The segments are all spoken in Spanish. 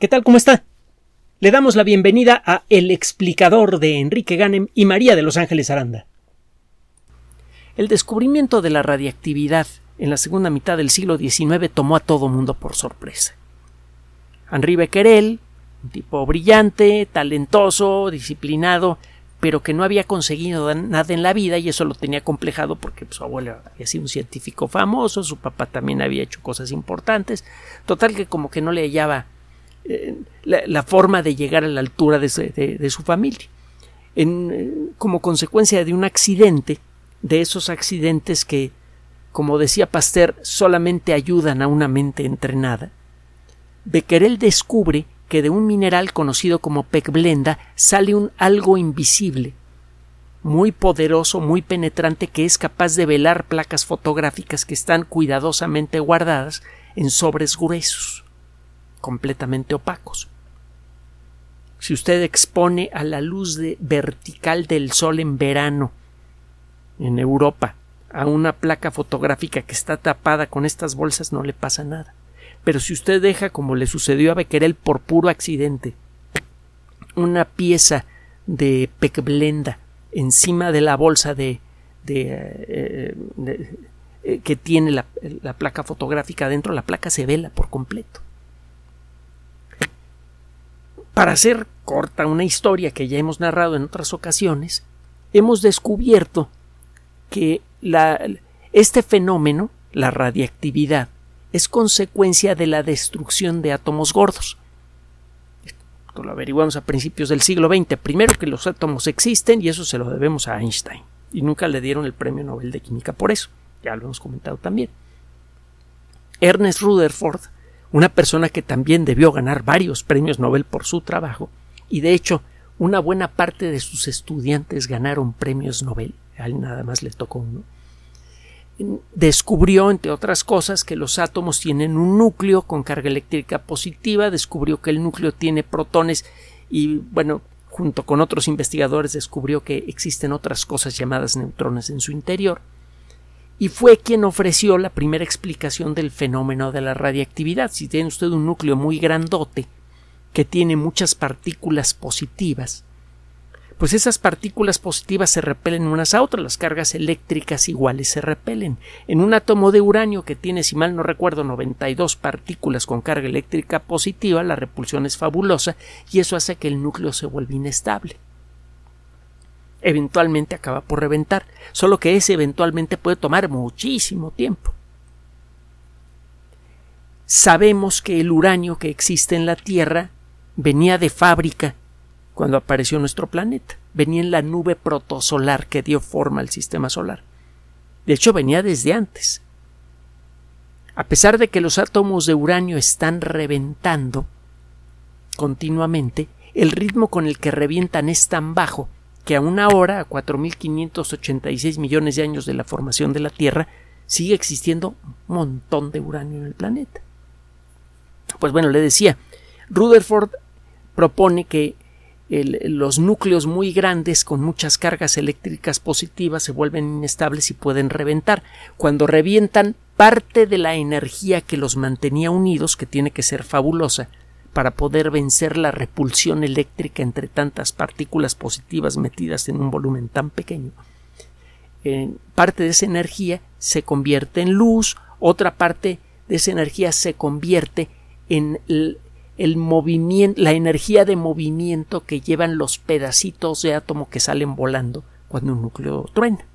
¿Qué tal? ¿Cómo está? Le damos la bienvenida a El explicador de Enrique Ganem y María de Los Ángeles Aranda. El descubrimiento de la radiactividad en la segunda mitad del siglo XIX tomó a todo mundo por sorpresa. Henri Becquerel, un tipo brillante, talentoso, disciplinado, pero que no había conseguido nada en la vida y eso lo tenía complejado porque su abuelo había sido un científico famoso, su papá también había hecho cosas importantes, total que como que no le hallaba eh, la, forma de llegar a la altura de, su familia. Eh, como consecuencia de un accidente, de esos accidentes que, como decía Pasteur, solamente ayudan a una mente entrenada, Becquerel descubre que de un mineral conocido como pecblenda sale un algo invisible, muy poderoso, muy penetrante, que es capaz de velar placas fotográficas que están cuidadosamente guardadas en sobres gruesos, completamente opacos. Si usted expone a la luz de vertical del sol en verano en Europa a una placa fotográfica que está tapada con estas bolsas no le pasa nada. Pero si usted deja, como le sucedió a Becquerel por puro accidente, una pieza de pecblenda encima de la bolsa de, eh, eh, que tiene la, la, placa fotográfica dentro, la placa se vela por completo. Para hacer corta una historia que ya hemos narrado en otras ocasiones, hemos descubierto que este fenómeno, la radiactividad, es consecuencia de la destrucción de átomos gordos. Esto lo averiguamos a principios del siglo XX. Primero que los átomos existen y eso se lo debemos a Einstein. Y nunca le dieron el premio Nobel de Química por eso. Ya lo hemos comentado también. Ernest Rutherford, una persona que también debió ganar varios premios Nobel por su trabajo, y de hecho una buena parte de sus estudiantes ganaron premios Nobel. A él nada más le tocó uno descubrió, entre otras cosas, que los átomos tienen un núcleo con carga eléctrica positiva, descubrió que el núcleo tiene protones y, bueno, junto con otros investigadores descubrió que existen otras cosas llamadas neutrones en su interior, y fue quien ofreció la primera explicación del fenómeno de la radiactividad. Si tiene usted un núcleo muy grandote que tiene muchas partículas positivas, pues esas partículas positivas se repelen unas a otras, las cargas eléctricas iguales se repelen. En un átomo de uranio que tiene, si mal no recuerdo, 92 partículas con carga eléctrica positiva, la repulsión es fabulosa y eso hace que el núcleo se vuelva inestable. Eventualmente acaba por reventar, solo que ese eventualmente puede tomar muchísimo tiempo. Sabemos que el uranio que existe en la Tierra venía de fábrica cuando apareció nuestro planeta. Venía en la nube protosolar que dio forma al sistema solar. De hecho, venía desde antes. A pesar de que los átomos de uranio están reventando continuamente, el ritmo con el que revientan es tan bajo que a una hora, a 4.586 millones de años de la formación de la Tierra, sigue existiendo un montón de uranio en el planeta. Pues bueno, le decía, Rutherford propone que los núcleos muy grandes con muchas cargas eléctricas positivas se vuelven inestables y pueden reventar. Cuando revientan, parte de la energía que los mantenía unidos, que tiene que ser fabulosa, para poder vencer la repulsión eléctrica entre tantas partículas positivas metidas en un volumen tan pequeño, parte de esa energía se convierte en luz, otra parte de esa energía se convierte en el movimiento, la energía de movimiento que llevan los pedacitos de átomo que salen volando cuando un núcleo truena.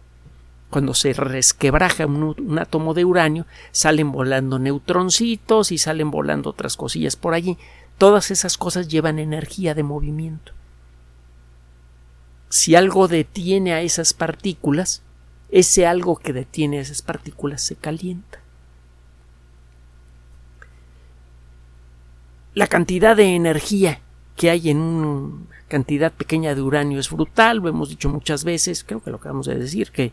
Cuando se resquebraja un, átomo de uranio, salen volando neutroncitos y salen volando otras cosillas por allí. Todas esas cosas llevan energía de movimiento. Si algo detiene a esas partículas, ese algo que detiene a esas partículas se calienta. la cantidad de energía que hay en una cantidad pequeña de uranio es brutal, lo hemos dicho muchas veces, creo que lo acabamos de decir, que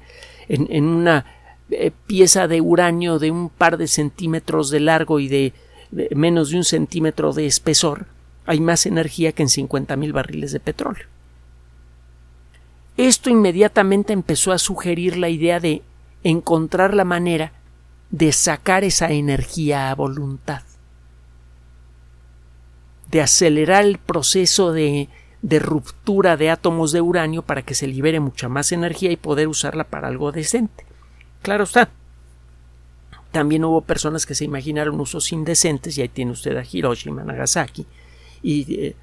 en, una eh, pieza de uranio de un par de centímetros de largo y de, menos de un centímetro de espesor, hay más energía que en 50.000 barriles de petróleo. Esto inmediatamente empezó a sugerir la idea de encontrar la manera de sacar esa energía a voluntad de acelerar el proceso de, de ruptura de átomos de uranio para que se libere mucha más energía y poder usarla para algo decente. Claro está. También hubo personas que se imaginaron usos indecentes, y ahí tiene usted a Hiroshima, Nagasaki, y eh,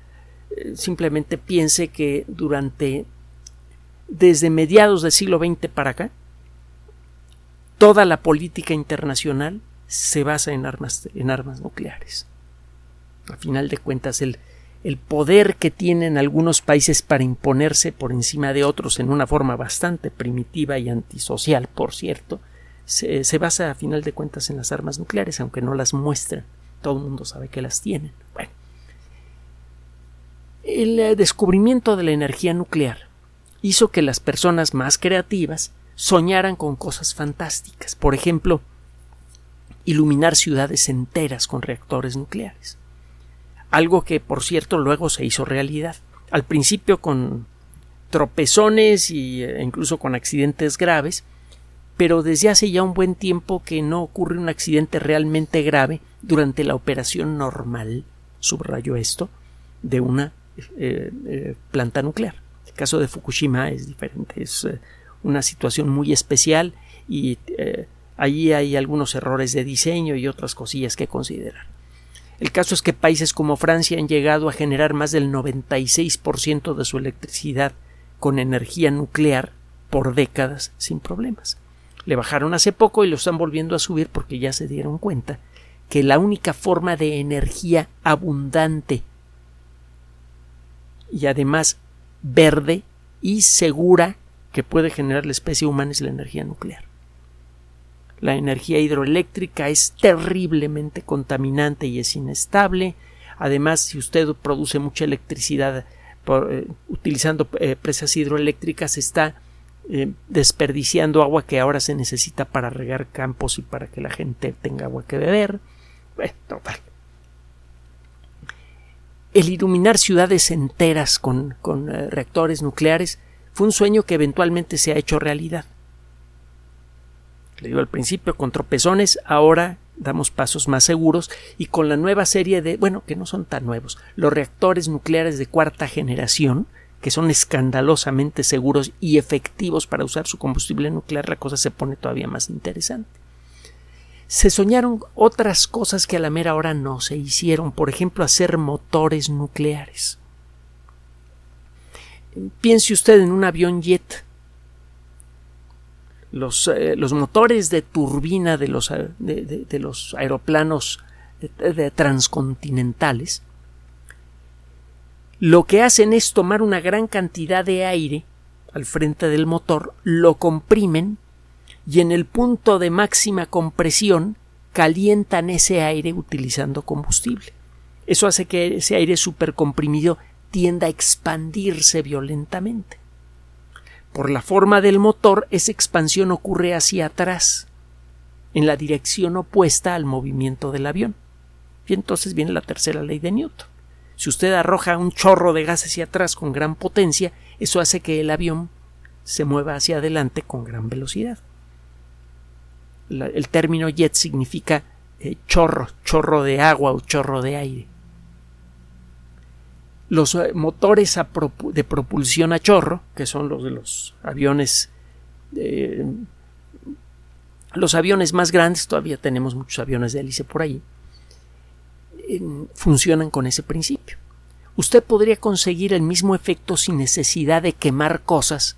simplemente piense que durante desde mediados del siglo XX para acá, toda la política internacional se basa en armas, en armas nucleares. A final de cuentas, el, el poder que tienen algunos países para imponerse por encima de otros en una forma bastante primitiva y antisocial, por cierto, se, basa a final de cuentas en las armas nucleares, aunque no las muestran. Todo el mundo sabe que las tienen. Bueno, el eh, descubrimiento de la energía nuclear hizo que las personas más creativas soñaran con cosas fantásticas. Por ejemplo, iluminar ciudades enteras con reactores nucleares algo que por cierto luego se hizo realidad. Al principio con tropezones e incluso con accidentes graves, pero desde hace ya un buen tiempo que no ocurre un accidente realmente grave durante la operación normal, subrayo esto, de una eh, eh, planta nuclear. El caso de Fukushima es diferente, es eh, una situación muy especial y allí hay algunos errores de diseño y otras cosillas que considerar. El caso es que países como Francia han llegado a generar más del 96% de su electricidad con energía nuclear por décadas sin problemas. Le bajaron hace poco y lo están volviendo a subir porque ya se dieron cuenta que la única forma de energía abundante y además verde y segura que puede generar la especie humana es la energía nuclear. La energía hidroeléctrica es terriblemente contaminante y es inestable. Además, si usted produce mucha electricidad eh, utilizando eh, presas hidroeléctricas, está eh, desperdiciando agua que ahora se necesita para regar campos y para que la gente tenga agua que beber. total. El iluminar ciudades enteras con, con reactores nucleares fue un sueño que eventualmente se ha hecho realidad le digo al principio, con tropezones, ahora damos pasos más seguros y con la nueva serie de, bueno, que no son tan nuevos, los reactores nucleares de cuarta generación, que son escandalosamente seguros y efectivos para usar su combustible nuclear, la cosa se pone todavía más interesante. Se soñaron otras cosas que a la mera hora no se hicieron, por ejemplo, hacer motores nucleares. Piense usted en un avión jet los, eh, los motores de turbina de los, eh, de, los aeroplanos de, transcontinentales, lo que hacen es tomar una gran cantidad de aire al frente del motor, lo comprimen y en el punto de máxima compresión calientan ese aire utilizando combustible. Eso hace que ese aire supercomprimido tienda a expandirse violentamente. Por la forma del motor, esa expansión ocurre hacia atrás, en la dirección opuesta al movimiento del avión. Y entonces viene la tercera ley de Newton. Si usted arroja un chorro de gas hacia atrás con gran potencia, eso hace que el avión se mueva hacia adelante con gran velocidad. el término jet significa eh, chorro, chorro de agua o chorro de aire los eh, motores de propulsión a chorro, que son los de los aviones eh, los aviones más grandes, todavía tenemos muchos aviones de hélice por ahí, funcionan con ese principio. Usted podría conseguir el mismo efecto sin necesidad de quemar cosas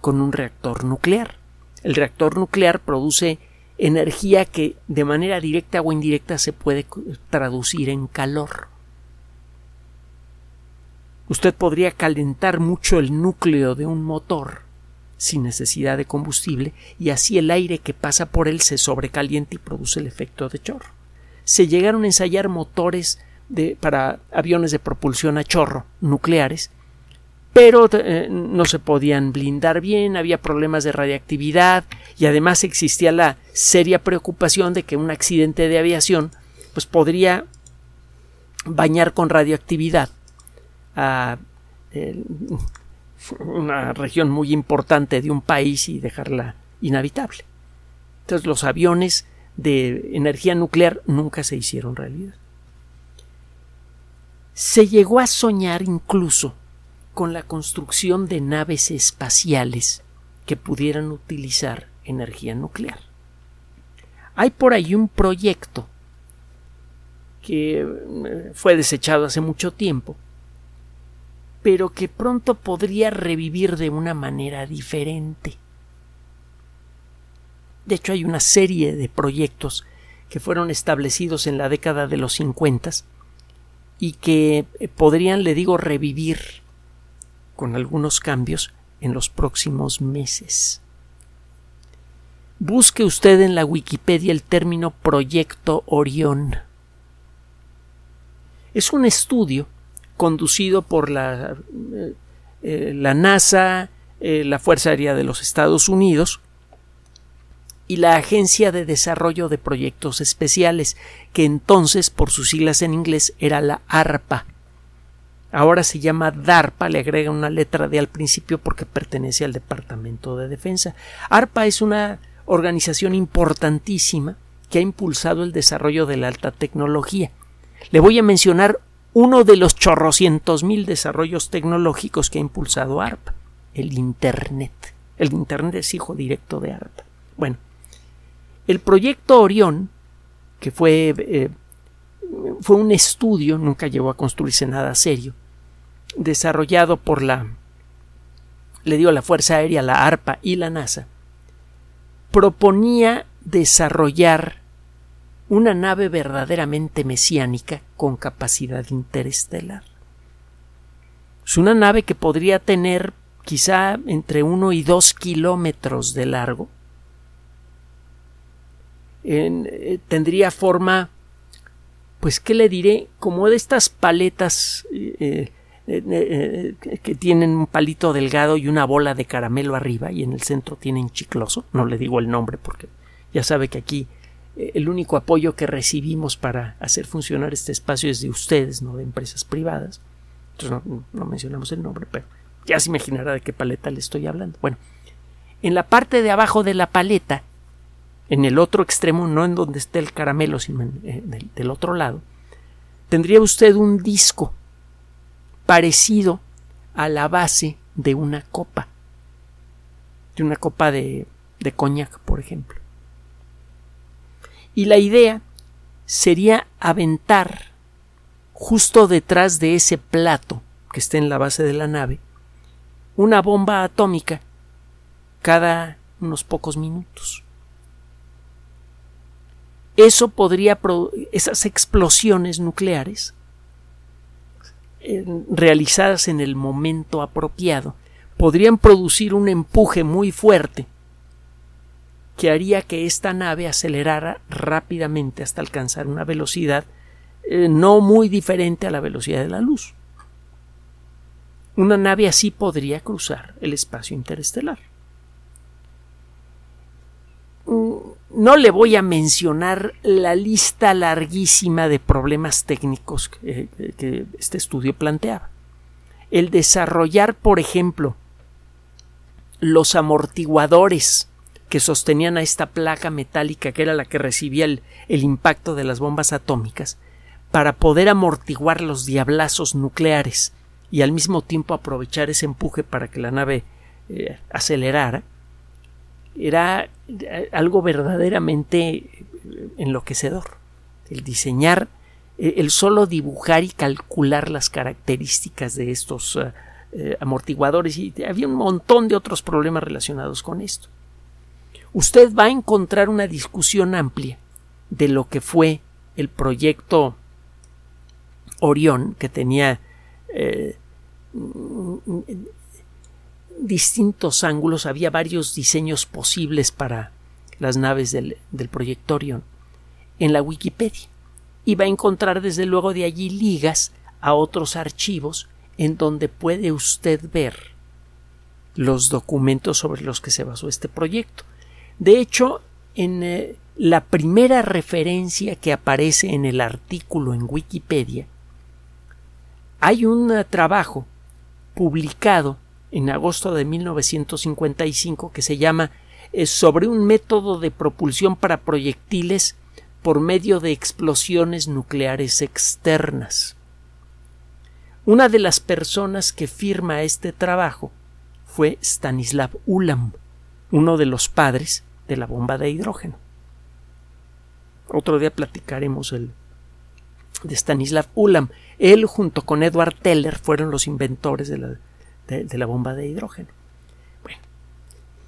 con un reactor nuclear. El reactor nuclear produce energía que de manera directa o indirecta se puede traducir en calor usted podría calentar mucho el núcleo de un motor sin necesidad de combustible y así el aire que pasa por él se sobrecalienta y produce el efecto de chorro. Se llegaron a ensayar motores de, para aviones de propulsión a chorro nucleares, pero eh, no se podían blindar bien, había problemas de radiactividad y además existía la seria preocupación de que un accidente de aviación pues podría bañar con radioactividad a una región muy importante de un país y dejarla inhabitable. Entonces los aviones de energía nuclear nunca se hicieron realidad. Se llegó a soñar incluso con la construcción de naves espaciales que pudieran utilizar energía nuclear. Hay por ahí un proyecto que eh, fue desechado hace mucho tiempo, pero que pronto podría revivir de una manera diferente. De hecho, hay una serie de proyectos que fueron establecidos en la década de los 50 y que eh, podrían, le digo, revivir con algunos cambios en los próximos meses. Busque usted en la Wikipedia el término Proyecto Orión. Es un estudio conducido por la, eh, eh, la NASA, la Fuerza Aérea de los Estados Unidos, y la Agencia de Desarrollo de Proyectos Especiales, que entonces, por sus siglas en inglés, era la ARPA. Ahora se llama DARPA, le agrega una letra de al principio porque pertenece al Departamento de Defensa. ARPA es una organización importantísima que ha impulsado el desarrollo de la alta tecnología. Le voy a mencionar uno de los chorrocientos mil desarrollos tecnológicos que ha impulsado ARPA, el Internet. El Internet es hijo directo de ARPA. Bueno, el proyecto Orión, que fue, eh, fue un estudio, nunca llegó a construirse nada serio, desarrollado por la, le dio la Fuerza Aérea, la ARPA y la NASA, proponía desarrollar una nave verdaderamente mesiánica con capacidad interestelar. Es una nave que podría tener quizá entre uno y dos kilómetros de largo, eh, tendría forma, pues, ¿qué le diré? Como de estas paletas eh, eh, que tienen un palito delgado y una bola de caramelo arriba y en el centro tienen chicloso. No le digo el nombre porque ya sabe que aquí el único apoyo que recibimos para hacer funcionar este espacio es de ustedes, no de empresas privadas. Entonces no, no mencionamos el nombre, pero ya se imaginará de qué paleta le estoy hablando. Bueno, en la parte de abajo de la paleta en el otro extremo, no en donde esté el caramelo, sino del, otro lado, tendría usted un disco parecido a la base de una copa, de una copa de, de coñac, por ejemplo. Y la idea sería aventar justo detrás de ese plato que está en la base de la nave una bomba atómica cada unos pocos minutos eso podría esas explosiones nucleares realizadas en el momento apropiado podrían producir un empuje muy fuerte que haría que esta nave acelerara rápidamente hasta alcanzar una velocidad eh, no muy diferente a la velocidad de la luz. Una nave así podría cruzar el espacio interestelar. Mm, no le voy a mencionar la lista larguísima de problemas técnicos que, este estudio planteaba. El desarrollar, por ejemplo, los amortiguadores que sostenían a esta placa metálica que era la que recibía el, impacto de las bombas atómicas para poder amortiguar los diablazos nucleares y al mismo tiempo aprovechar ese empuje para que la nave eh, acelerara era eh, algo verdaderamente enloquecedor. El diseñar, eh, el solo dibujar y calcular las características de estos eh, amortiguadores y había un montón de otros problemas relacionados con esto. Usted va a encontrar una discusión amplia de lo que fue el proyecto Orión que tenía distintos ángulos, había varios diseños posibles para las naves del, del proyecto Orion en la Wikipedia. Y va a encontrar desde luego de allí ligas a otros archivos en donde puede usted ver los documentos sobre los que se basó este proyecto. De hecho, en eh, la primera referencia que aparece en el artículo en Wikipedia, hay un eh, trabajo publicado en agosto de 1955 que se llama eh, sobre un método de propulsión para proyectiles por medio de explosiones nucleares externas. Una de las personas que firma este trabajo fue Stanislav Ulam, uno de los padres de la bomba de hidrógeno. Otro día platicaremos el, de Stanislav Ulam. Él junto con Edward Teller fueron los inventores de la, de, la bomba de hidrógeno. Bueno,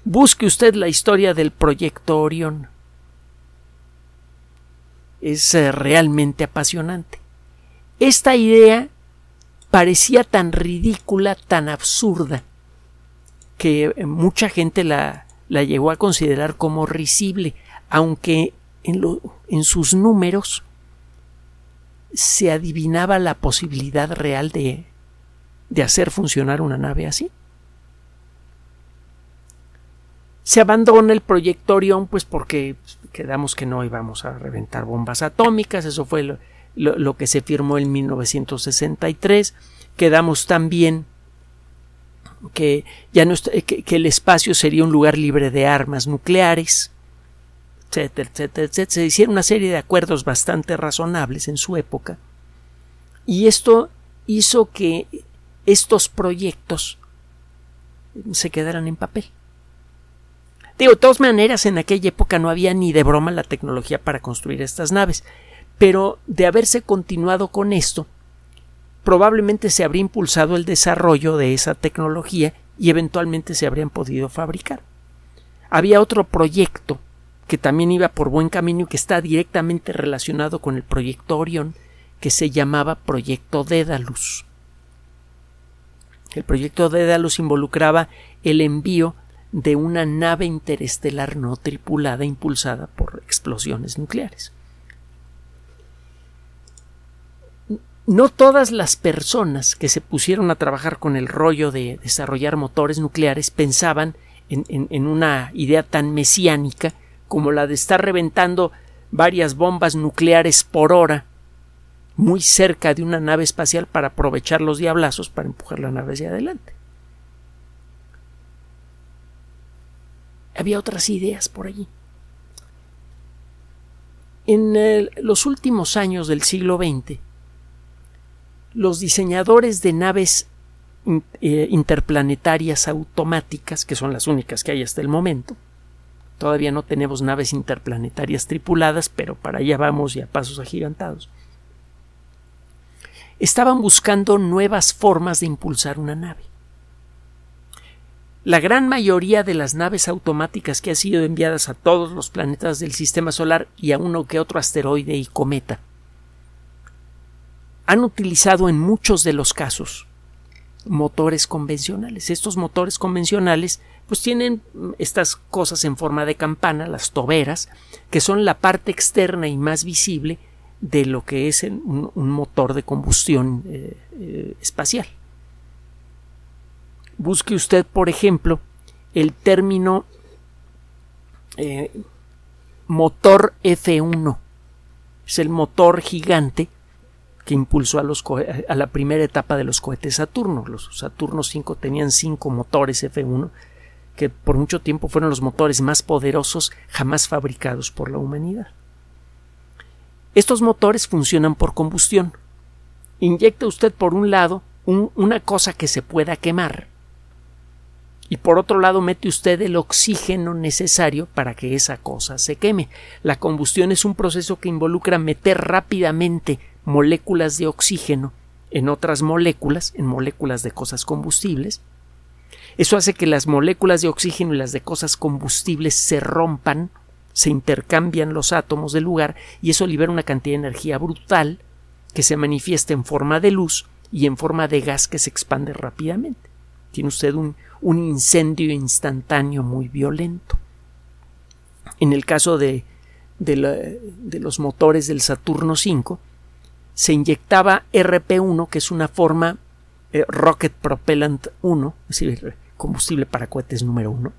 busque usted la historia del proyecto Orión. Es eh, realmente apasionante. Esta idea parecía tan ridícula, tan absurda, que mucha gente la, la llegó a considerar como risible, aunque en, en sus números se adivinaba la posibilidad real de, de hacer funcionar una nave así. Se abandona el proyecto Orión, pues porque quedamos que no íbamos a reventar bombas atómicas, eso fue lo, que se firmó en 1963. Quedamos también que ya no que, el espacio sería un lugar libre de armas nucleares, etcétera, etcétera, etcétera. Se hicieron una serie de acuerdos bastante razonables en su época y esto hizo que estos proyectos se quedaran en papel. Digo, de todas maneras, en aquella época no había ni de broma la tecnología para construir estas naves, pero de haberse continuado con esto, probablemente se habría impulsado el desarrollo de esa tecnología y eventualmente se habrían podido fabricar. Había otro proyecto que también iba por buen camino y que está directamente relacionado con el proyecto Orión, que se llamaba Proyecto Dédalus. El proyecto Dédalus involucraba el envío de una nave interestelar no tripulada impulsada por explosiones nucleares. No todas las personas que se pusieron a trabajar con el rollo de desarrollar motores nucleares pensaban en, en una idea tan mesiánica como la de estar reventando varias bombas nucleares por hora muy cerca de una nave espacial para aprovechar los diablazos para empujar la nave hacia adelante. Había otras ideas por allí. En los últimos años del siglo XX, los diseñadores de naves eh, interplanetarias automáticas, que son las únicas que hay hasta el momento, todavía no tenemos naves interplanetarias tripuladas, pero para allá vamos y a pasos agigantados, estaban buscando nuevas formas de impulsar una nave. La gran mayoría de las naves automáticas que han sido enviadas a todos los planetas del sistema solar y a uno que otro asteroide y cometa han utilizado en muchos de los casos motores convencionales. Estos motores convencionales pues tienen estas cosas en forma de campana, las toberas, que son la parte externa y más visible de lo que es un, motor de combustión eh, eh, espacial. Busque usted, por ejemplo, el término eh, motor F1. Es el motor gigante que impulsó a, los a la primera etapa de los cohetes Saturno. Los Saturno 5 tenían cinco motores F1 que por mucho tiempo fueron los motores más poderosos jamás fabricados por la humanidad. Estos motores funcionan por combustión. Inyecta usted por un lado una cosa que se pueda quemar y por otro lado mete usted el oxígeno necesario para que esa cosa se queme. La combustión es un proceso que involucra meter rápidamente moléculas de oxígeno en otras moléculas, en moléculas de cosas combustibles. Eso hace que las moléculas de oxígeno y las de cosas combustibles se rompan se intercambian los átomos del lugar y eso libera una cantidad de energía brutal que se manifiesta en forma de luz y en forma de gas que se expande rápidamente. Tiene usted un, un incendio instantáneo muy violento. En el caso de, de, los motores del Saturno V, se inyectaba RP1, que es una forma eh, Rocket Propellant 1, es decir, combustible para cohetes número 1.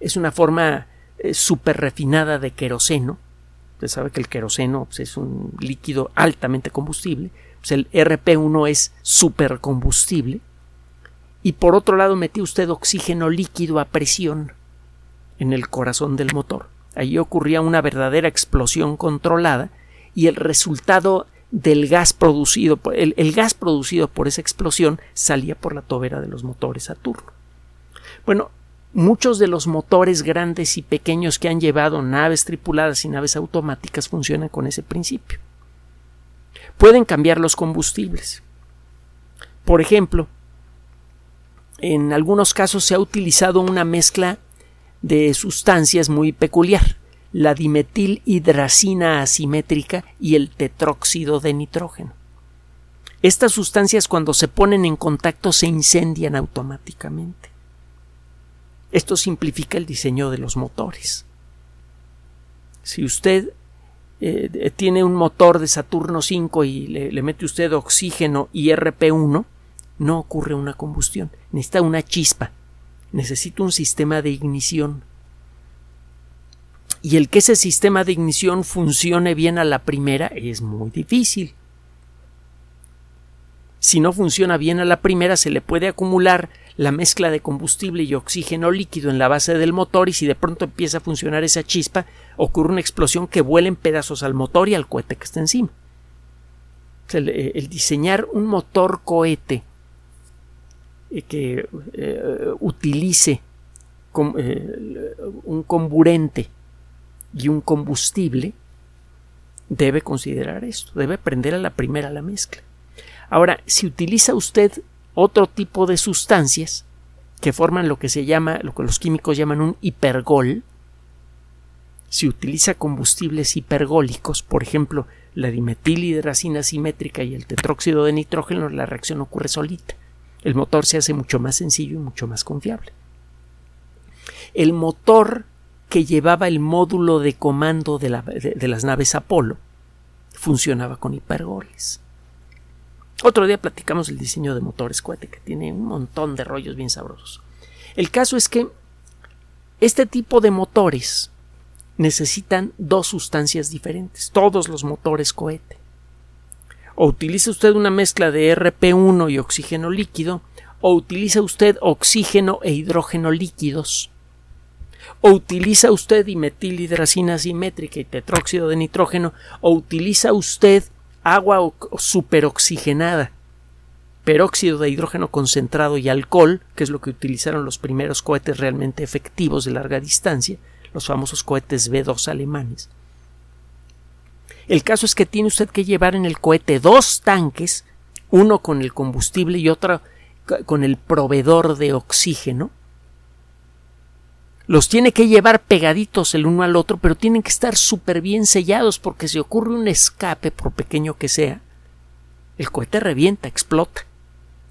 Es una forma eh, super refinada de queroseno. Usted sabe que el queroseno pues, es un líquido altamente combustible. Pues el RP1 es combustible Y por otro lado metió usted oxígeno líquido a presión en el corazón del motor. Allí ocurría una verdadera explosión controlada y el resultado del gas producido, el, gas producido por esa explosión salía por la tobera de los motores Saturno. Bueno, muchos de los motores grandes y pequeños que han llevado naves tripuladas y naves automáticas funcionan con ese principio. Pueden cambiar los combustibles. Por ejemplo, en algunos casos se ha utilizado una mezcla de sustancias muy peculiar, la dimetilhidracina asimétrica y el tetróxido de nitrógeno. Estas sustancias cuando se ponen en contacto se incendian automáticamente. Esto simplifica el diseño de los motores. Si usted eh, tiene un motor de Saturno 5 y le, mete usted oxígeno y RP1, no ocurre una combustión. Necesita una chispa. Necesita un sistema de ignición. Y el que ese sistema de ignición funcione bien a la primera es muy difícil. Si no funciona bien a la primera, se le puede acumular la mezcla de combustible y oxígeno líquido en la base del motor y si de pronto empieza a funcionar esa chispa, ocurre una explosión que vuela en pedazos al motor y al cohete que está encima. El, el diseñar un motor cohete eh, que eh, utilice eh, un comburente y un combustible debe considerar esto, debe prender a la primera la mezcla. Ahora, si utiliza usted otro tipo de sustancias que forman lo que se llama, lo que los químicos llaman un hipergol, si utiliza combustibles hipergólicos, por ejemplo, la dimetilhidracina simétrica y el tetróxido de nitrógeno, la reacción ocurre solita. El motor se hace mucho más sencillo y mucho más confiable. El motor que llevaba el módulo de comando de, de las naves Apolo funcionaba con hipergoles. Otro día platicamos el diseño de motores cohete, que tiene un montón de rollos bien sabrosos. El caso es que este tipo de motores necesitan dos sustancias diferentes, todos los motores cohete. O utiliza usted una mezcla de RP1 y oxígeno líquido, o utiliza usted oxígeno e hidrógeno líquidos, o utiliza usted dimetilhidracina simétrica y tetróxido de nitrógeno, o utiliza usted agua superoxigenada, peróxido de hidrógeno concentrado y alcohol, que es lo que utilizaron los primeros cohetes realmente efectivos de larga distancia, los famosos cohetes B-2 alemanes. El caso es que tiene usted que llevar en el cohete dos tanques, uno con el combustible y otro con el proveedor de oxígeno, los tiene que llevar pegaditos el uno al otro, pero tienen que estar súper bien sellados porque si ocurre un escape, por pequeño que sea, el cohete revienta, explota.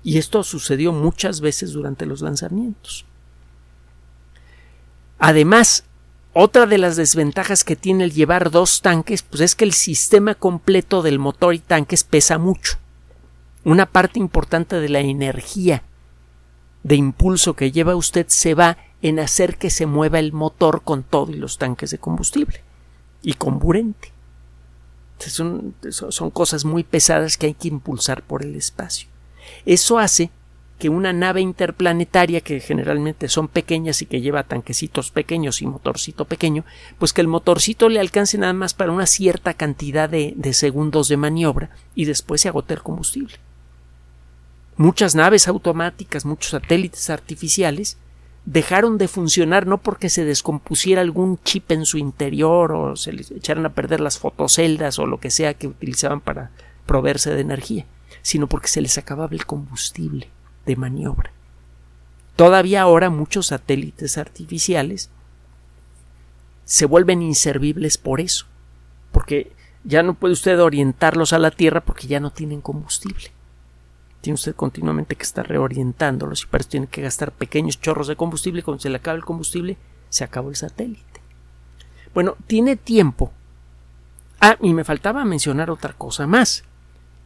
Y esto sucedió muchas veces durante los lanzamientos. Además, otra de las desventajas que tiene el llevar dos tanques, pues es que el sistema completo del motor y tanques pesa mucho. Una parte importante de la energía de impulso que lleva usted se va en hacer que se mueva el motor con todo y los tanques de combustible y comburente. Son, son cosas muy pesadas que hay que impulsar por el espacio. Eso hace que una nave interplanetaria que generalmente son pequeñas y que lleva tanquecitos pequeños y motorcito pequeño, pues que el motorcito le alcance nada más para una cierta cantidad de, de segundos de maniobra y después se agote el combustible. Muchas naves automáticas, muchos satélites artificiales dejaron de funcionar no porque se descompusiera algún chip en su interior o se les echaran a perder las fotoceldas o lo que sea que utilizaban para proveerse de energía, sino porque se les acababa el combustible de maniobra. Todavía ahora muchos satélites artificiales se vuelven inservibles por eso, porque ya no puede usted orientarlos a la Tierra porque ya no tienen combustible tiene usted continuamente que estar reorientándolos y para eso tiene que gastar pequeños chorros de combustible cuando se le acaba el combustible se acabó el satélite. Bueno, tiene tiempo. Ah, y me faltaba mencionar otra cosa más,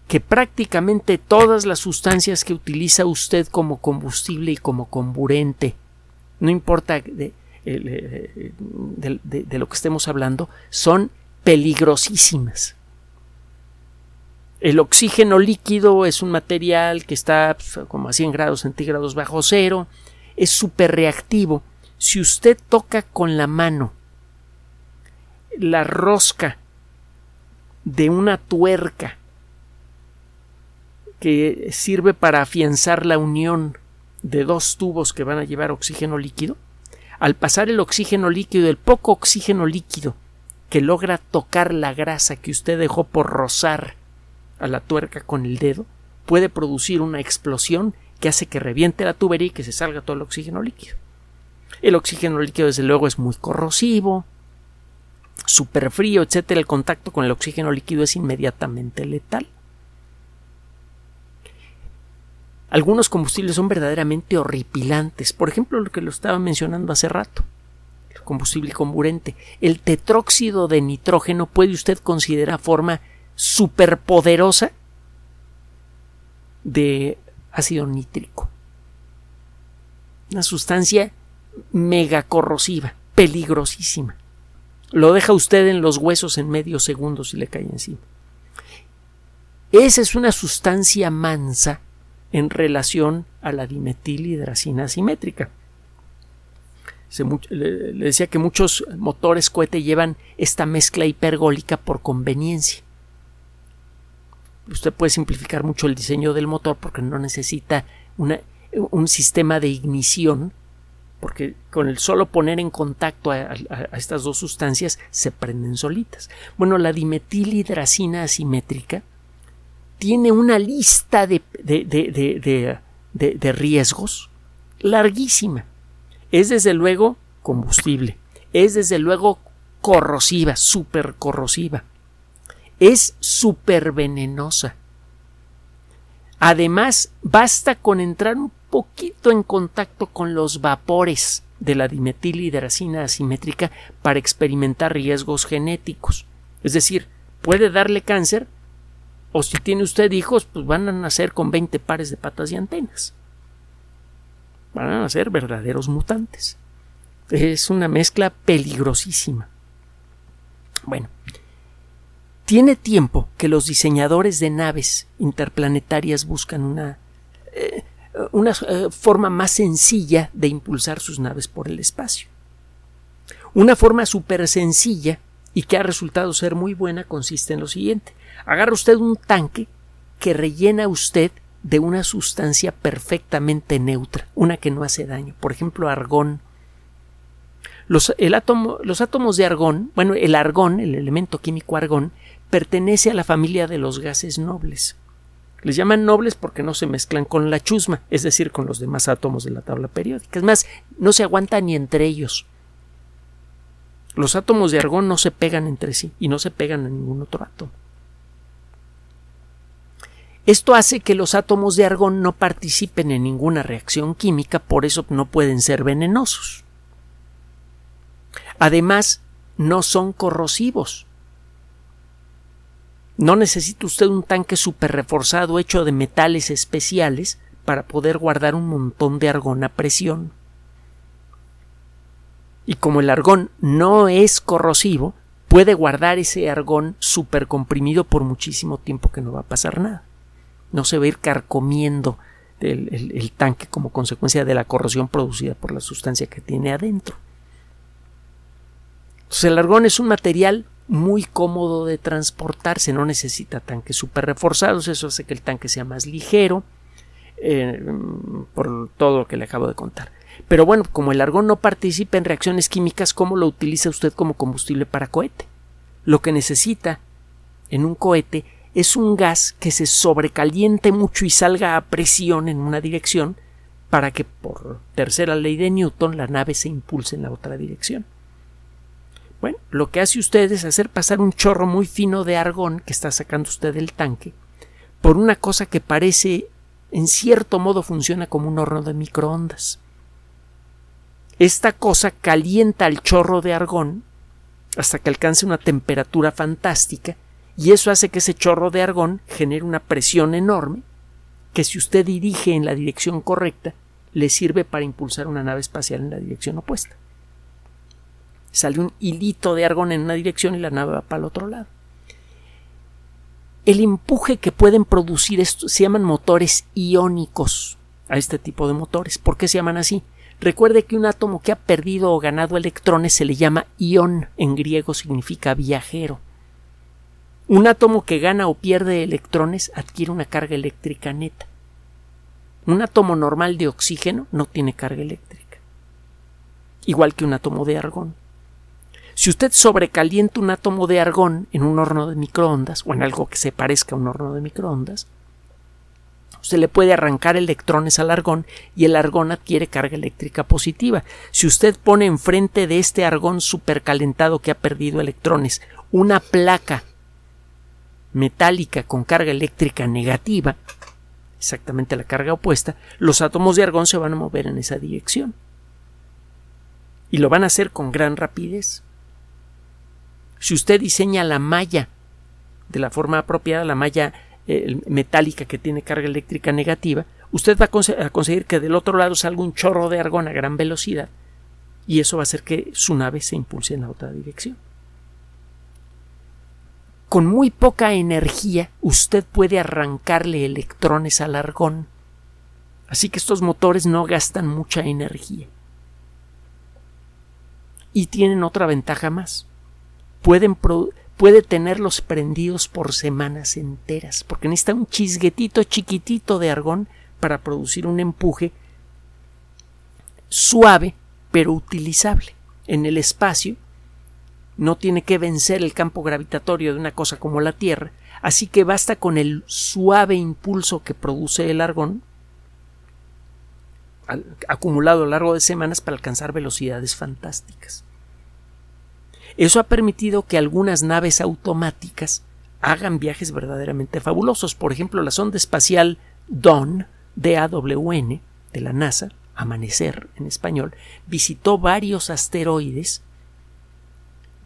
que prácticamente todas las sustancias que utiliza usted como combustible y como comburente, no importa de, de lo que estemos hablando, son peligrosísimas. El oxígeno líquido es un material que está pues, como a 100 grados centígrados bajo cero, es súper reactivo. Si usted toca con la mano la rosca de una tuerca que sirve para afianzar la unión de dos tubos que van a llevar oxígeno líquido, al pasar el oxígeno líquido, el poco oxígeno líquido que logra tocar la grasa que usted dejó por rozar a la tuerca con el dedo, puede producir una explosión que hace que reviente la tubería y que se salga todo el oxígeno líquido. El oxígeno líquido, desde luego, es muy corrosivo, súper frío, etcétera. El contacto con el oxígeno líquido es inmediatamente letal. Algunos combustibles son verdaderamente horripilantes. Por ejemplo, lo que lo estaba mencionando hace rato. El combustible comburente. El tetróxido de nitrógeno puede usted considerar forma superpoderosa de ácido nítrico. Una sustancia mega corrosiva, peligrosísima. Lo deja usted en los huesos en medio segundo si le cae encima. Esa es una sustancia mansa en relación a la dimetilhidracina asimétrica. le, decía que muchos motores cohete llevan esta mezcla hipergólica por conveniencia. Usted puede simplificar mucho el diseño del motor porque no necesita un sistema de ignición porque con el solo poner en contacto a, estas dos sustancias se prenden solitas. Bueno, la dimetilhidracina asimétrica tiene una lista de, de, riesgos larguísima. Es desde luego combustible, es desde luego corrosiva, súper corrosiva, es súper venenosa. Además, basta con entrar un poquito en contacto con los vapores de la dimetilhidracina asimétrica para experimentar riesgos genéticos. Es decir, puede darle cáncer o si tiene usted hijos, pues van a nacer con 20 pares de patas y antenas. Van a nacer verdaderos mutantes. Es una mezcla peligrosísima. Bueno, tiene tiempo que los diseñadores de naves interplanetarias buscan una, eh, una eh, forma más sencilla de impulsar sus naves por el espacio. Una forma súper sencilla y que ha resultado ser muy buena consiste en lo siguiente. Agarra usted un tanque que rellena usted de una sustancia perfectamente neutra, una que no hace daño, por ejemplo, argón. Los, los átomos de argón, bueno, el argón, el elemento químico argón, pertenece a la familia de los gases nobles. Les llaman nobles porque no se mezclan con la chusma, es decir, con los demás átomos de la tabla periódica. Es más, no se aguantan ni entre ellos. Los átomos de argón no se pegan entre sí y no se pegan a ningún otro átomo. Esto hace que los átomos de argón no participen en ninguna reacción química, por eso no pueden ser venenosos. Además, no son corrosivos. No necesita usted un tanque super reforzado hecho de metales especiales para poder guardar un montón de argón a presión. Y como el argón no es corrosivo, puede guardar ese argón super comprimido por muchísimo tiempo que no va a pasar nada no se va a ir carcomiendo el, tanque como consecuencia de la corrosión producida por la sustancia que tiene adentro. Entonces el argón es un material muy cómodo de transportarse, no necesita tanques super reforzados, eso hace que el tanque sea más ligero, eh, por todo lo que le acabo de contar. Pero bueno, como el argón no participa en reacciones químicas, ¿cómo lo utiliza usted como combustible para cohete? Lo que necesita en un cohete es un gas que se sobrecaliente mucho y salga a presión en una dirección para que por tercera ley de Newton la nave se impulse en la otra dirección. Bueno, lo que hace usted es hacer pasar un chorro muy fino de argón que está sacando usted del tanque por una cosa que parece en cierto modo funciona como un horno de microondas. Esta cosa calienta el chorro de argón hasta que alcance una temperatura fantástica y eso hace que ese chorro de argón genere una presión enorme que si usted dirige en la dirección correcta le sirve para impulsar una nave espacial en la dirección opuesta. Sale un hilito de argón en una dirección y la nave va para el otro lado. El empuje que pueden producir se llaman motores iónicos a este tipo de motores. ¿Por qué se llaman así? Recuerde que un átomo que ha perdido o ganado electrones se le llama ión, en griego significa viajero Un átomo que gana o pierde electrones adquiere una carga eléctrica neta. Un átomo normal de oxígeno no tiene carga eléctrica. Igual que un átomo de argón. Si usted sobrecalienta un átomo de argón en un horno de microondas o en algo que se parezca a un horno de microondas, se le puede arrancar electrones al argón y el argón adquiere carga eléctrica positiva. Si usted pone enfrente de este argón supercalentado que ha perdido electrones una placa metálica con carga eléctrica negativa, exactamente la carga opuesta, los átomos de argón se van a mover en esa dirección. Y lo van a hacer con gran rapidez. Si usted diseña la malla de la forma apropiada, la malla eh, metálica que tiene carga eléctrica negativa, usted va a, a conseguir que del otro lado salga un chorro de argón a gran velocidad y eso va a hacer que su nave se impulse en la otra dirección con muy poca energía usted puede arrancarle electrones al argón. Así que estos motores no gastan mucha energía. Y tienen otra ventaja más. Pueden puede tenerlos prendidos por semanas enteras, porque necesita un chisguetito chiquitito de argón para producir un empuje suave pero utilizable. En el espacio no tiene que vencer el campo gravitatorio de una cosa como la Tierra, así que basta con el suave impulso que produce el argón acumulado a lo largo de semanas para alcanzar velocidades fantásticas. Eso ha permitido que algunas naves automáticas hagan viajes verdaderamente fabulosos. Por ejemplo, la sonda espacial Dawn, DAWN, de la NASA, Amanecer en español, visitó varios asteroides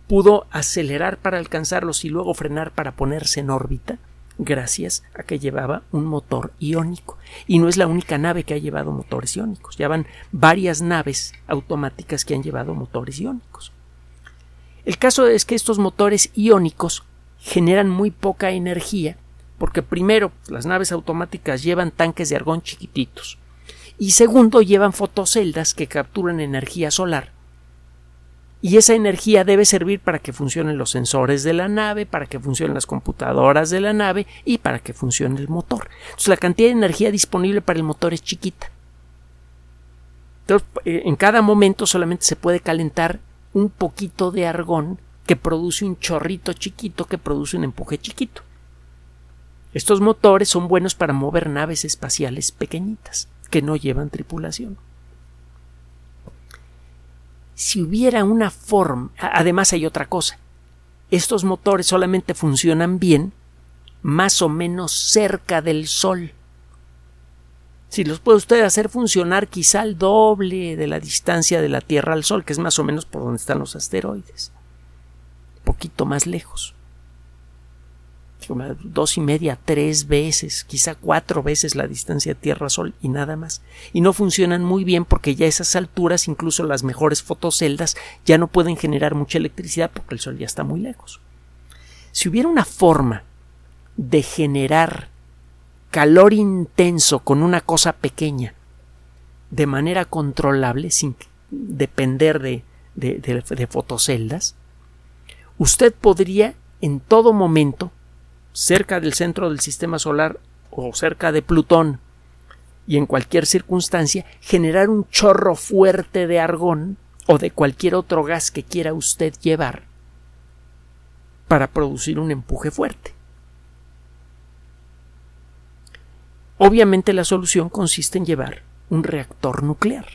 pudo acelerar para alcanzarlos y luego frenar para ponerse en órbita gracias a que llevaba un motor iónico. Y no es la única nave que ha llevado motores iónicos. Ya varias naves automáticas que han llevado motores iónicos. El caso es que estos motores iónicos generan muy poca energía porque primero las naves automáticas llevan tanques de argón chiquititos y segundo llevan fotoceldas que capturan energía solar y esa energía debe servir para que funcionen los sensores de la nave, para que funcionen las computadoras de la nave y para que funcione el motor. Entonces la cantidad de energía disponible para el motor es chiquita. Entonces, eh, en cada momento solamente se puede calentar un poquito de argón que produce un chorrito chiquito que produce un empuje chiquito. Estos motores son buenos para mover naves espaciales pequeñitas que no llevan tripulación si hubiera una forma. Además hay otra cosa. Estos motores solamente funcionan bien más o menos cerca del Sol. Si los puede usted hacer funcionar quizá al doble de la distancia de la Tierra al Sol, que es más o menos por donde están los asteroides. poquito más lejos dos y media, tres veces, quizá cuatro veces la distancia Tierra-Sol y nada más. Y no funcionan muy bien porque ya a esas alturas incluso las mejores fotoceldas ya no pueden generar mucha electricidad porque el Sol ya está muy lejos. Si hubiera una forma de generar calor intenso con una cosa pequeña de manera controlable sin depender de, fotoceldas, usted podría en todo momento cerca del centro del sistema solar o cerca de Plutón y en cualquier circunstancia generar un chorro fuerte de argón o de cualquier otro gas que quiera usted llevar para producir un empuje fuerte. Obviamente la solución consiste en llevar un reactor nuclear.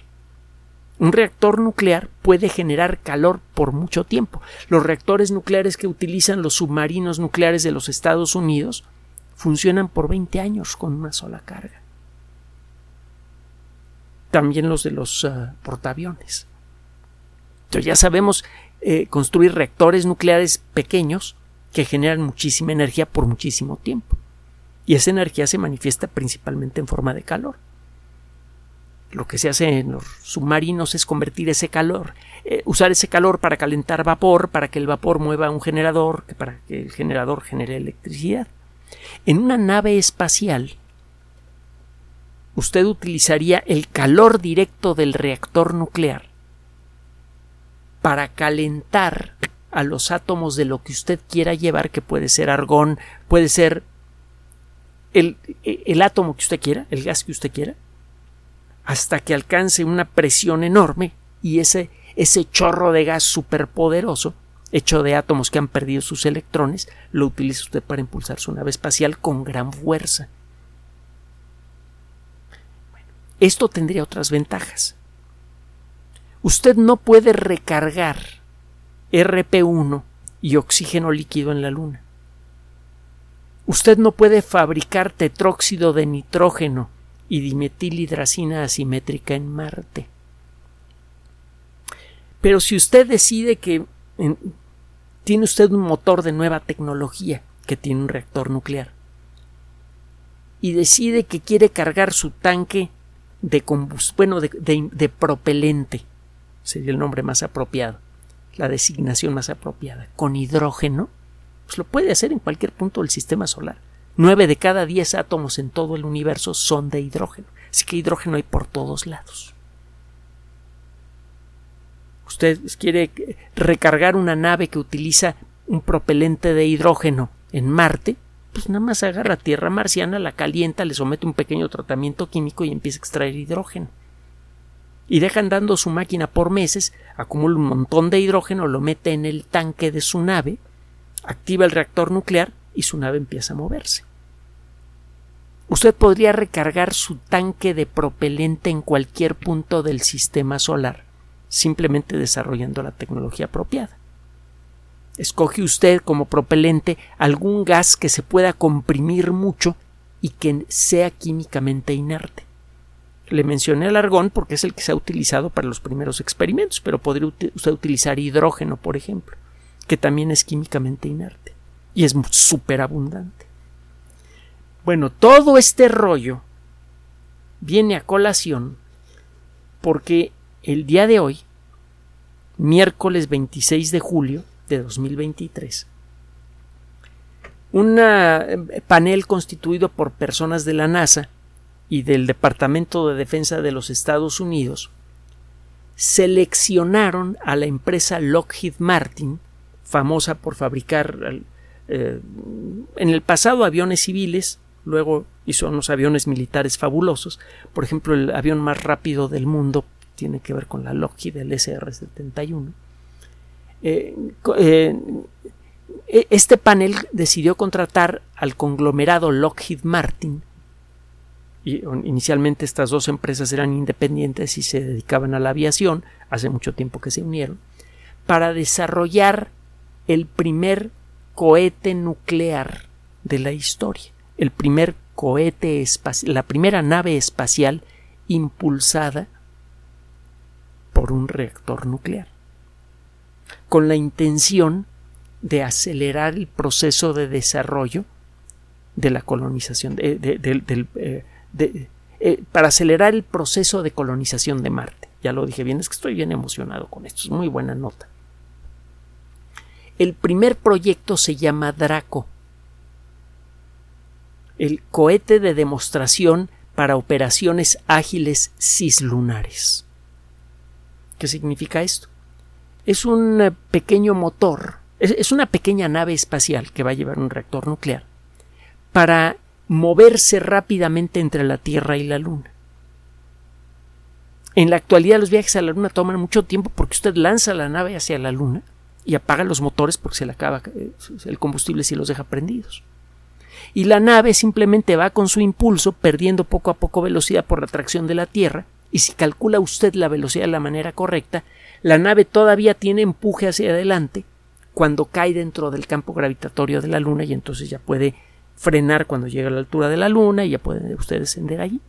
Un reactor nuclear puede generar calor por mucho tiempo. Los reactores nucleares que utilizan los submarinos nucleares de los Estados Unidos funcionan por 20 años con una sola carga. También los de los ah, portaaviones. Entonces ya sabemos eh, construir reactores nucleares pequeños que generan muchísima energía por muchísimo tiempo. Y esa energía se manifiesta principalmente en forma de calor lo que se hace en los submarinos es convertir ese calor, eh, usar ese calor para calentar vapor, para que el vapor mueva un generador, para que el generador genere electricidad. En una nave espacial, usted utilizaría el calor directo del reactor nuclear para calentar a los átomos de lo que usted quiera llevar, que puede ser argón, puede ser el, el átomo que usted quiera, el gas que usted quiera, hasta que alcance una presión enorme y ese, ese chorro de gas superpoderoso, hecho de átomos que han perdido sus electrones, lo utiliza usted para impulsar su nave espacial con gran fuerza. esto tendría otras ventajas. Usted no puede recargar RP1 y oxígeno líquido en la Luna. Usted no puede fabricar tetróxido de nitrógeno y dimetilhidracina asimétrica en Marte. Pero si usted decide que tiene usted un motor de nueva tecnología que tiene un reactor nuclear y decide que quiere cargar su tanque de bueno, de propelente, sería el nombre más apropiado, la designación más apropiada, con hidrógeno, pues lo puede hacer en cualquier punto del sistema solar. Nueve de cada diez átomos en todo el universo son de hidrógeno. Así que hidrógeno hay por todos lados. Usted quiere recargar una nave que utiliza un propelente de hidrógeno en Marte, pues nada más agarra tierra marciana, la calienta, le somete un pequeño tratamiento químico y empieza a extraer hidrógeno. Y deja andando su máquina por meses, acumula un montón de hidrógeno, lo mete en el tanque de su nave, activa el reactor nuclear y su nave empieza a moverse. Usted podría recargar su tanque de propelente en cualquier punto del sistema solar, simplemente desarrollando la tecnología apropiada. Escoge usted como propelente algún gas que se pueda comprimir mucho y que sea químicamente inerte. Le mencioné el argón porque es el que se ha utilizado para los primeros experimentos, pero podría usted utilizar hidrógeno, por ejemplo, que también es químicamente inerte y es súper abundante. Bueno, todo este rollo viene a colación porque el día de hoy, miércoles 26 de julio de 2023, un eh, panel constituido por personas de la NASA y del Departamento de Defensa de los Estados Unidos seleccionaron a la empresa Lockheed Martin, famosa por fabricar eh, en el pasado aviones civiles, luego hizo unos aviones militares fabulosos. Por ejemplo, el avión más rápido del mundo tiene que ver con la Lockheed, el SR-71. Eh, eh, e, este panel decidió contratar al conglomerado Lockheed Martin. Y, inicialmente estas dos empresas eran independientes y se dedicaban a la aviación, hace mucho tiempo que se unieron, para desarrollar el primer cohete nuclear de la historia, el primer cohete espacial, la primera nave espacial impulsada por un reactor nuclear, con la intención de acelerar el proceso de desarrollo de la colonización, eh, para acelerar el proceso de colonización de Marte. Ya lo dije bien, es que estoy bien emocionado con esto, es muy buena nota. El primer proyecto se llama Draco, el cohete de demostración para operaciones ágiles cislunares. ¿Qué significa esto? Es un eh, pequeño motor, es, una pequeña nave espacial que va a llevar un reactor nuclear para moverse rápidamente entre la Tierra y la Luna. En la actualidad los viajes a la Luna toman mucho tiempo porque usted lanza la nave hacia la Luna y apaga los motores porque se le acaba eh, el combustible si los deja prendidos. Y la nave simplemente va con su impulso perdiendo poco a poco velocidad por la atracción de la Tierra y si calcula usted la velocidad de la manera correcta, la nave todavía tiene empuje hacia adelante cuando cae dentro del campo gravitatorio de la Luna y entonces ya puede frenar cuando llega a la altura de la Luna y ya puede usted descender allí.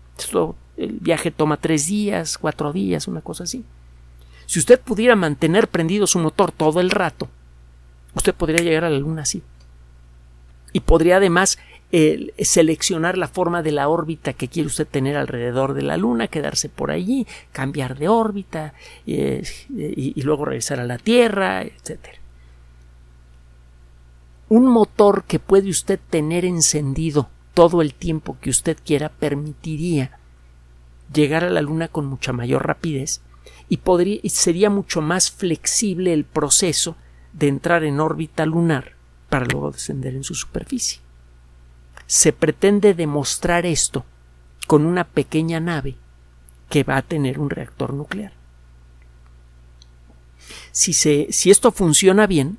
El viaje toma tres días, cuatro días, una cosa así. Si usted pudiera mantener prendido su motor todo el rato, usted podría llegar a la Luna así. Y podría además seleccionar la forma de la órbita que quiere usted tener alrededor de la Luna, quedarse por allí, cambiar de órbita eh, y, y luego regresar a la Tierra, etc. Un motor que puede usted tener encendido todo el tiempo que usted quiera permitiría llegar a la Luna con mucha mayor rapidez y sería mucho más flexible el proceso de entrar en órbita lunar para luego descender en su superficie. Se pretende demostrar esto con una pequeña nave que va a tener un reactor nuclear. Si esto funciona bien,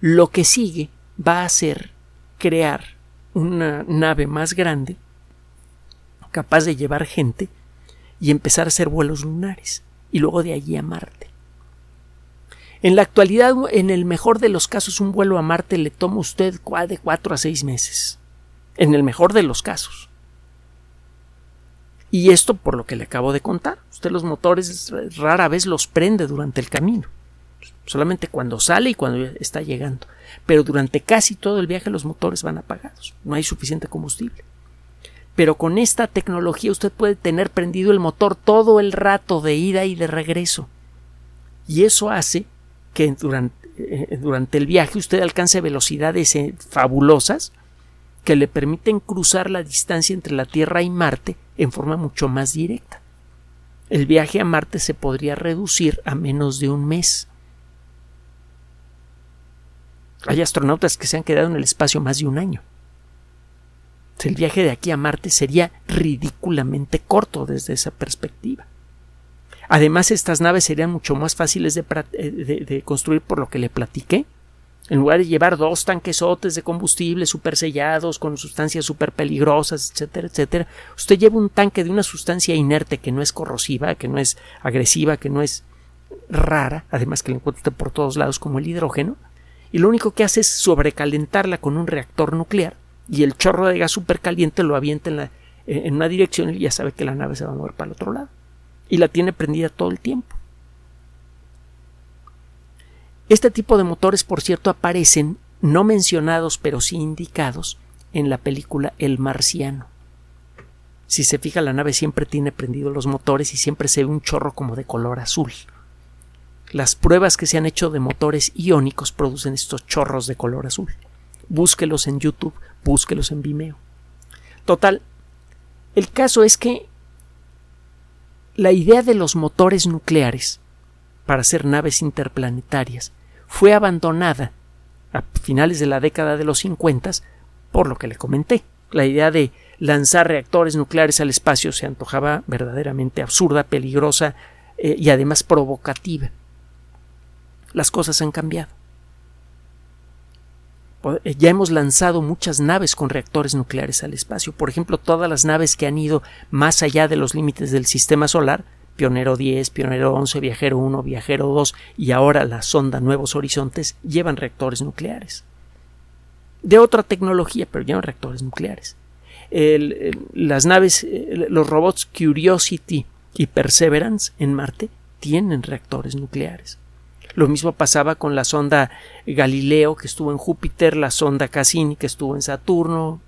lo que sigue va a ser crear una nave más grande capaz de llevar gente y empezar a hacer vuelos lunares y luego de allí a Marte. En la actualidad, en el mejor de los casos, un vuelo a Marte le toma usted de cuatro a seis meses. En el mejor de los casos. Y esto por lo que le acabo de contar. Usted los motores rara vez los prende durante el camino. Solamente cuando sale y cuando está llegando. Pero durante casi todo el viaje los motores van apagados. No hay suficiente combustible. Pero con esta tecnología usted puede tener prendido el motor todo el rato de ida y de regreso. Y eso hace que durante, eh, durante el viaje usted alcance velocidades eh, fabulosas que le permiten cruzar la distancia entre la Tierra y Marte en forma mucho más directa. El viaje a Marte se podría reducir a menos de un mes. Hay astronautas que se han quedado en el espacio más de un año. El viaje de aquí a Marte sería ridículamente corto desde esa perspectiva. Además, estas naves serían mucho más fáciles de, eh, construir por lo que le platiqué. En lugar de llevar dos tanquesotes de combustible super sellados con sustancias super peligrosas, etcétera, etcétera, usted lleva un tanque de una sustancia inerte que no es corrosiva, que no es agresiva, que no es rara, además que la encuentra por todos lados como el hidrógeno, y lo único que hace es sobrecalentarla con un reactor nuclear y el chorro de gas supercaliente lo avienta en, una dirección y ya sabe que la nave se va a mover para el otro lado. Y la tiene prendida todo el tiempo. Este tipo de motores, por cierto, aparecen no mencionados, pero sí indicados en la película El Marciano. Si se fija, la nave siempre tiene prendidos los motores y siempre se ve un chorro como de color azul. Las pruebas que se han hecho de motores iónicos producen estos chorros de color azul. Búsquelos en YouTube búsquelos en Vimeo. Total, el caso es que la idea de los motores nucleares para hacer naves interplanetarias fue abandonada a finales de la década de los 50 por lo que le comenté. La idea de lanzar reactores nucleares al espacio se antojaba verdaderamente absurda, peligrosa eh, y además provocativa. Las cosas han cambiado. Eh, ya hemos lanzado muchas naves con reactores nucleares al espacio. Por ejemplo, todas las naves que han ido más allá de los límites del sistema solar, Pionero 10, Pionero 11, Viajero 1, Viajero 2 y ahora la sonda Nuevos Horizontes llevan reactores nucleares. De otra tecnología, pero llevan reactores nucleares. las naves, eh, los robots Curiosity y Perseverance en Marte tienen reactores nucleares. Lo mismo pasaba con la sonda Galileo que estuvo en Júpiter, la sonda Cassini que estuvo en Saturno.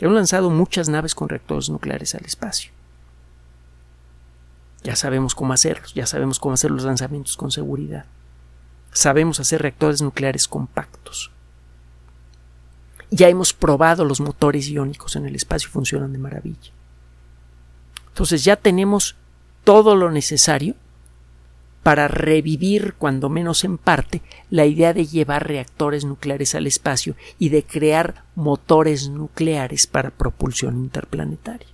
Han lanzado muchas naves con reactores nucleares al espacio. Ya sabemos cómo hacerlos, ya sabemos cómo hacer los lanzamientos con seguridad. Sabemos hacer reactores nucleares compactos. Ya hemos probado los motores iónicos en el espacio y funcionan de maravilla. Entonces ya tenemos todo lo necesario para revivir, cuando menos en parte, la idea de llevar reactores nucleares al espacio y de crear motores nucleares para propulsión interplanetaria.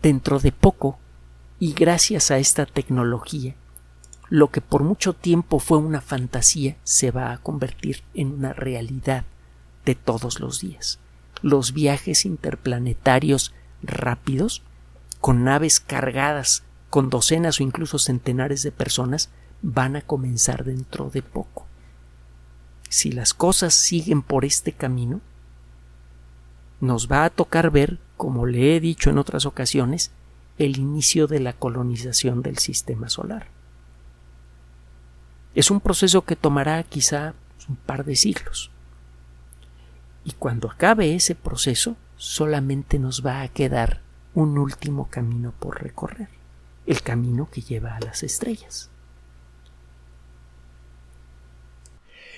Dentro de poco, y gracias a esta tecnología, lo que por mucho tiempo fue una fantasía se va a convertir en una realidad de todos los días. Los viajes interplanetarios rápidos, con naves cargadas con docenas o incluso centenares de personas van a comenzar dentro de poco. Si las cosas siguen por este camino, nos va a tocar ver, como le he dicho en otras ocasiones, el inicio de la colonización del sistema solar. Es un proceso que tomará quizá un par de siglos. Y cuando acabe ese proceso, solamente nos va a quedar un último camino por recorrer el camino que lleva a las estrellas.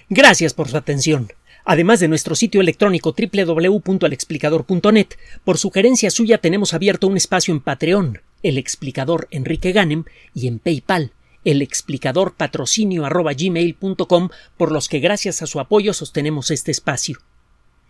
Gracias por su atención. Además de nuestro sitio electrónico www.alexplicador.net, por sugerencia suya tenemos abierto un espacio en Patreon, el explicador Enrique Ganem, y en PayPal, el explicador patrocinio por los que gracias a su apoyo sostenemos este espacio.